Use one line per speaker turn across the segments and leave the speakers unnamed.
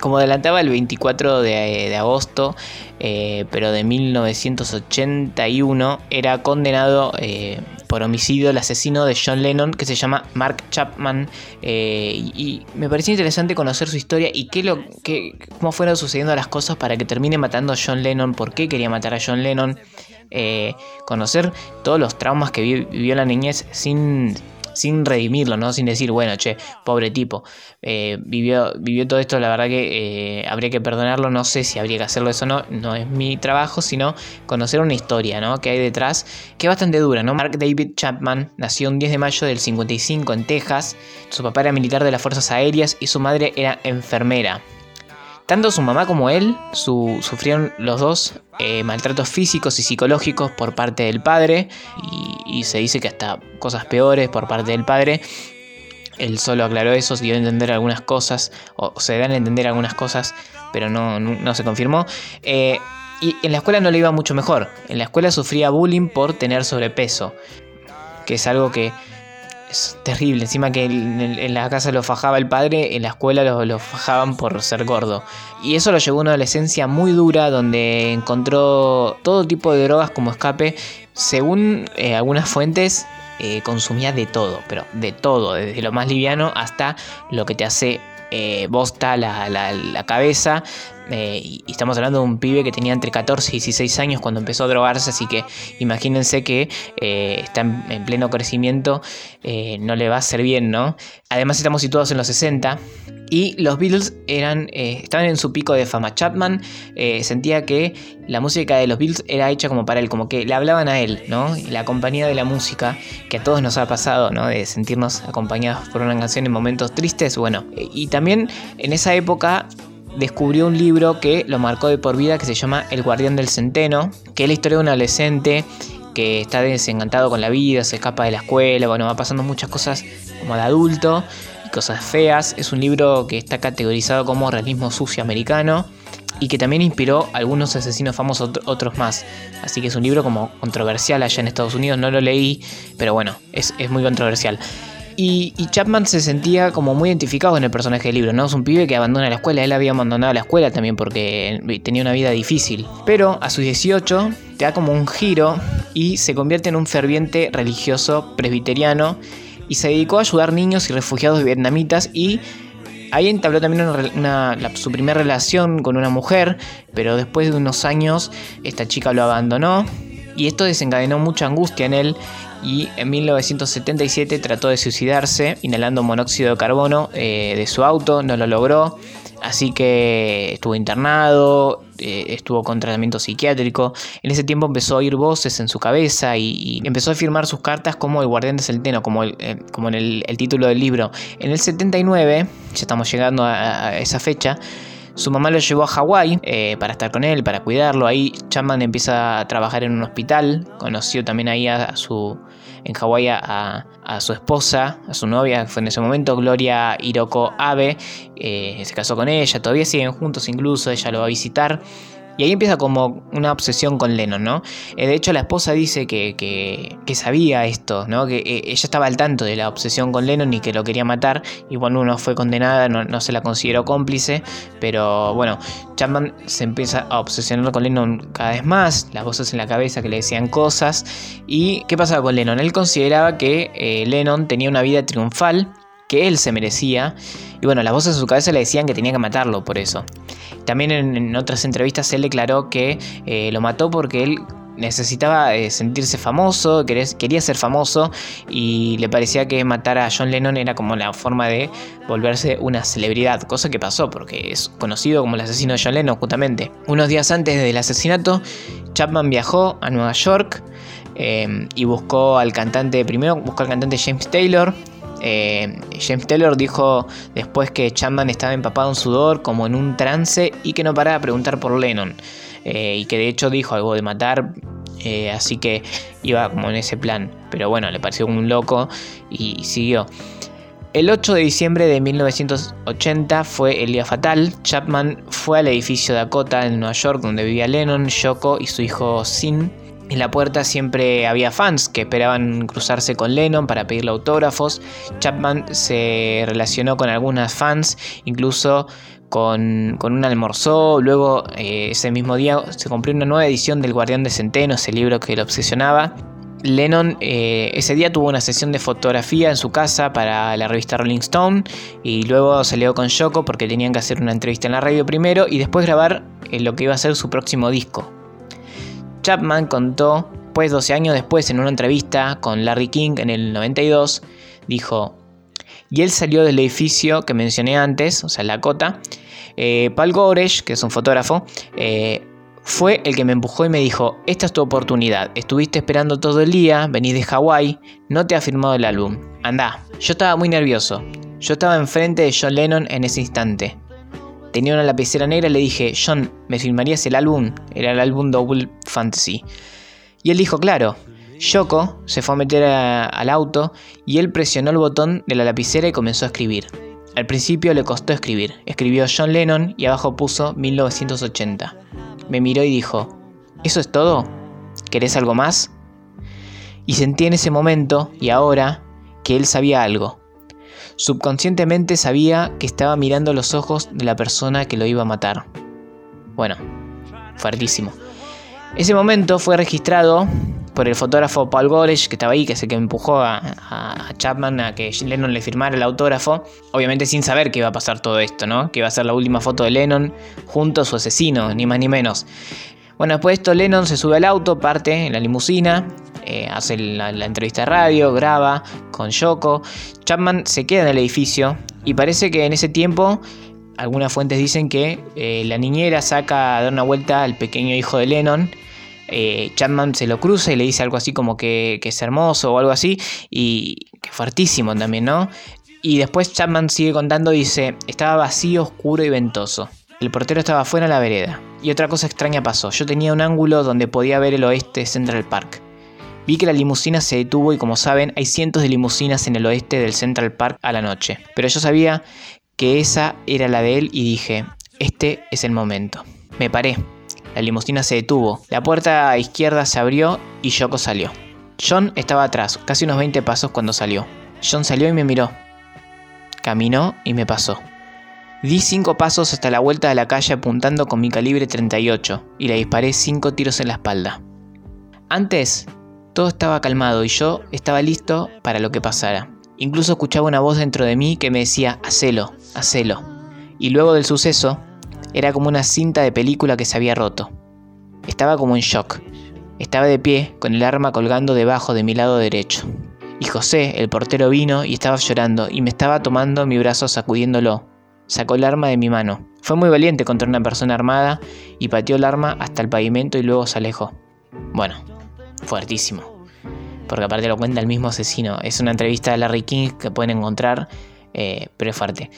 como adelantaba el 24 de, agosto, eh, pero de 1981, era condenado eh, por homicidio el asesino de John Lennon que se llama Mark Chapman. Eh, y, me pareció interesante conocer su historia y qué lo, qué, cómo fueron sucediendo las cosas para que termine matando a John Lennon, por qué quería matar a John Lennon. conocer todos los traumas que vivió la niñez sin sin redimirlo, ¿no? Sin decir, bueno, che, pobre tipo, eh, vivió, vivió todo esto, la verdad que eh, habría que perdonarlo, no sé si habría que hacerlo eso o no, no es mi trabajo, sino conocer una historia, ¿no? Que hay detrás, que es bastante dura, ¿no? Mark David Chapman nació un 10 de mayo del 55 en Texas, su papá era militar de las Fuerzas Aéreas y su madre era enfermera. Tanto su mamá como él sufrieron los dos eh, maltratos físicos y psicológicos por parte del padre y, se dice que hasta cosas peores por parte del padre. Él solo aclaró eso, dio a entender algunas cosas, o se dan a entender algunas cosas, pero no, se confirmó. Eh, y en la escuela no le iba mucho mejor. En la escuela sufría bullying por tener sobrepeso, que es algo que es terrible. Encima que en, la casa lo fajaba el padre, en la escuela lo, fajaban por ser gordo. Y eso lo llevó a una adolescencia muy dura donde encontró todo tipo de drogas como escape. Según eh, algunas fuentes, eh, consumía de todo, pero de todo, desde lo más liviano hasta lo que te hace eh, bosta la, la, cabeza. Eh, y estamos hablando de un pibe que tenía entre 14 y 16 años cuando empezó a drogarse, así que imagínense que eh, está en, pleno crecimiento, no le va a ser bien, ¿no? Además estamos situados en los 60 y los Beatles eran, eh, estaban en su pico de fama. Chapman eh, sentía que la música de los Beatles era hecha como para él, como que le hablaban a él, ¿no? la compañía de la música, que a todos nos ha pasado, ¿no? De sentirnos acompañados por una canción en momentos tristes, bueno. Y también en esa época descubrió un libro que lo marcó de por vida que se llama El Guardián del Centeno, que es la historia de un adolescente que está desencantado con la vida, se escapa de la escuela, bueno, va pasando muchas cosas como de adulto cosas feas. Es un libro que está categorizado como realismo sucio americano y que también inspiró a algunos asesinos famosos, otros más. Así que es un libro como controversial allá en Estados Unidos, no lo leí, pero bueno, es, muy controversial. Y, Chapman se sentía como muy identificado con el personaje del libro, ¿no? Es un pibe que abandona la escuela, él había abandonado la escuela también porque tenía una vida difícil. Pero a sus 18 te da como un giro y se convierte en un ferviente religioso presbiteriano y se dedicó a ayudar niños y refugiados vietnamitas y ahí entabló también su primera relación con una mujer, pero después de unos años esta chica lo abandonó y esto desencadenó mucha angustia en él y en 1977 trató de suicidarse inhalando monóxido de carbono eh, de su auto, no lo logró. Así que estuvo internado, eh, estuvo con tratamiento psiquiátrico. En ese tiempo empezó a oír voces en su cabeza y, empezó a firmar sus cartas como el guardián de Centeno, como, eh, como en el, título del libro. En el 79, ya estamos llegando a, esa fecha, su mamá lo llevó a Hawái eh, para estar con él, para cuidarlo. Ahí Chapman empieza a trabajar en un hospital. Conoció también ahí a su, en Hawái a, su esposa, a su novia, fue en ese momento Gloria Hiroko Abe, eh, se casó con ella, todavía siguen juntos incluso, ella lo va a visitar. Y ahí empieza como una obsesión con Lennon, ¿no? Eh, de hecho, la esposa dice que, que, sabía esto, ¿no? Que eh, ella estaba al tanto de la obsesión con Lennon y que lo quería matar. Y bueno, uno fue condenada, no, se la consideró cómplice. Pero bueno, Chapman se empieza a obsesionar con Lennon cada vez más. Las voces en la cabeza que le decían cosas. ¿Y qué pasaba con Lennon? Él consideraba que eh, Lennon tenía una vida triunfal que él se merecía. Y bueno, las voces en su cabeza le decían que tenía que matarlo por eso. También en, otras entrevistas él declaró que eh, lo mató porque él necesitaba eh, sentirse famoso, quería, ser famoso y le parecía que matar a John Lennon era como la forma de volverse una celebridad, cosa que pasó porque es conocido como el asesino de John Lennon justamente. Unos días antes del asesinato, Chapman viajó a Nueva York eh, y buscó al cantante, primero buscó al cantante James Taylor, eh, James Taylor dijo después que Chapman estaba empapado en sudor, como en un trance, y que no paraba de preguntar por Lennon. Eh, y que de hecho dijo algo de matar, eh, así que iba como en ese plan. Pero bueno, le pareció un loco y siguió. El 8 de diciembre de 1980 fue el día fatal. Chapman fue al edificio Dakota en Nueva York donde vivía Lennon, Yoko y su hijo Sin. En la puerta siempre había fans que esperaban cruzarse con Lennon para pedirle autógrafos. Chapman se relacionó con algunas fans, incluso con, un almorzó, luego eh, ese mismo día se compró una nueva edición del Guardián de Centeno, ese libro que lo obsesionaba. Lennon eh, ese día tuvo una sesión de fotografía en su casa para la revista Rolling Stone y luego salió con Yoko porque tenían que hacer una entrevista en la radio primero y después grabar eh, lo que iba a ser su próximo disco. Chapman contó, pues 12 años después en una entrevista con Larry King en el 92, dijo, y él salió del edificio que mencioné antes, o sea, la cota. Eh, Paul Goresh, que es un fotógrafo, eh, fue el que me empujó y me dijo, esta es tu oportunidad, estuviste esperando todo el día, venís de Hawái, no te ha firmado el álbum, anda. Yo estaba muy nervioso, yo estaba enfrente de John Lennon en ese instante. Tenía una lapicera negra y le dije, John, ¿me firmarías el álbum? Era el álbum Double Fantasy. Y él dijo, claro, Yoko se fue a meter al auto y él presionó el botón de la lapicera y comenzó a escribir. Al principio le costó escribir. Escribió John Lennon y abajo puso 1980. Me miró y dijo, ¿Eso es todo? ¿Querés algo más? Y sentí en ese momento y ahora que él sabía algo. Subconscientemente sabía que estaba mirando los ojos de la persona que lo iba a matar. Bueno, fuertísimo. Ese momento fue registrado por el fotógrafo Paul Goresh, que estaba ahí, que es el que empujó a, Chapman a que Lennon le firmara el autógrafo, obviamente sin saber que iba a pasar todo esto, ¿no? Que iba a ser la última foto de Lennon junto a su asesino, ni más ni menos. Bueno, después de esto Lennon se sube al auto, parte en la limusina, eh, hace la, entrevista de radio, graba con Yoko. Chapman se queda en el edificio y parece que en ese tiempo algunas fuentes dicen que eh, la niñera saca a dar una vuelta al pequeño hijo de Lennon eh, Chapman se lo cruza y le dice algo así como que, es hermoso o algo así, y que fuertísimo también, ¿no? Y después Chapman sigue contando, dice, estaba vacío, oscuro y ventoso. El portero estaba fuera en la vereda. Y otra cosa extraña pasó, yo tenía un ángulo donde podía ver el oeste Central Park. Vi que la limusina se detuvo y como saben hay cientos de limusinas en el oeste del Central Park a la noche. Pero yo sabía que esa era la de él y dije, este es el momento. Me paré, la limusina se detuvo, la puerta izquierda se abrió y Yoko salió. John estaba atrás, casi unos 20 pasos cuando salió. John salió y me miró. Caminó y me pasó. Di cinco pasos hasta la vuelta de la calle apuntando con mi calibre 38 y le disparé cinco tiros en la espalda. Antes, todo estaba calmado y yo estaba listo para lo que pasara. Incluso escuchaba una voz dentro de mí que me decía, hacelo, hacelo. Y luego del suceso, era como una cinta de película que se había roto. Estaba como en shock. Estaba de pie, con el arma colgando debajo de mi lado derecho. Y José, el portero, vino y estaba llorando y me estaba tomando mi brazo sacudiéndolo. Sacó el arma de mi mano. Fue muy valiente contra una persona armada y pateó el arma hasta el pavimento y luego se alejó. Bueno, fuertísimo. Porque aparte lo cuenta el mismo asesino. Es una entrevista de Larry King que pueden encontrar, eh, pero es fuerte.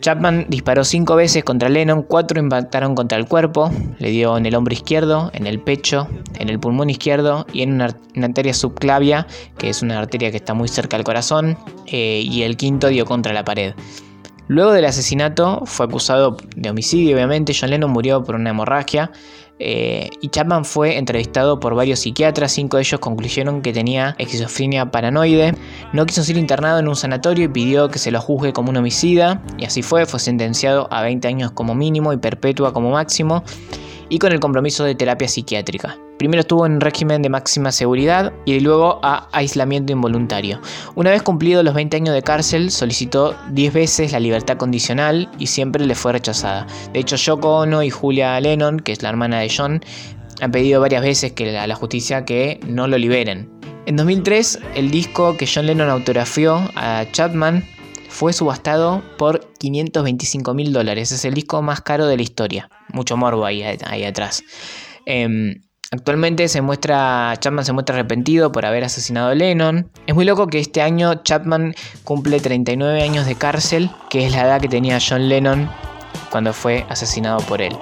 Chapman disparó cinco veces contra Lennon, cuatro impactaron contra el cuerpo, le dio en el hombro izquierdo, en el pecho, en el pulmón izquierdo y en una, arteria subclavia, que es una arteria que está muy cerca del corazón, eh, y el quinto dio contra la pared. Luego del asesinato fue acusado de homicidio, obviamente, John Lennon murió por una hemorragia, eh, y Chapman fue entrevistado por varios psiquiatras, cinco de ellos concluyeron que tenía esquizofrenia paranoide. No quiso ser internado en un sanatorio y pidió que se lo juzgue como un homicida, y así fue, fue sentenciado a 20 años como mínimo y perpetua como máximo, y con el compromiso de terapia psiquiátrica. Primero estuvo en régimen de máxima seguridad y luego a aislamiento involuntario. Una vez cumplidos los 20 años de cárcel, solicitó 10 veces la libertad condicional y siempre le fue rechazada. De hecho, Yoko Ono y Julia Lennon, que es la hermana de John, han pedido varias veces que a la justicia que no lo liberen. En 2003, el disco que John Lennon autografió a Chapman fue subastado por 525 mil dólares. Es el disco más caro de la historia. Mucho morbo ahí, ahí atrás. Em, Actualmente se muestra, Chapman se muestra arrepentido por haber asesinado a Lennon. Es muy loco que este año Chapman cumple 39 años de cárcel, que es la edad que tenía John Lennon cuando fue asesinado por él.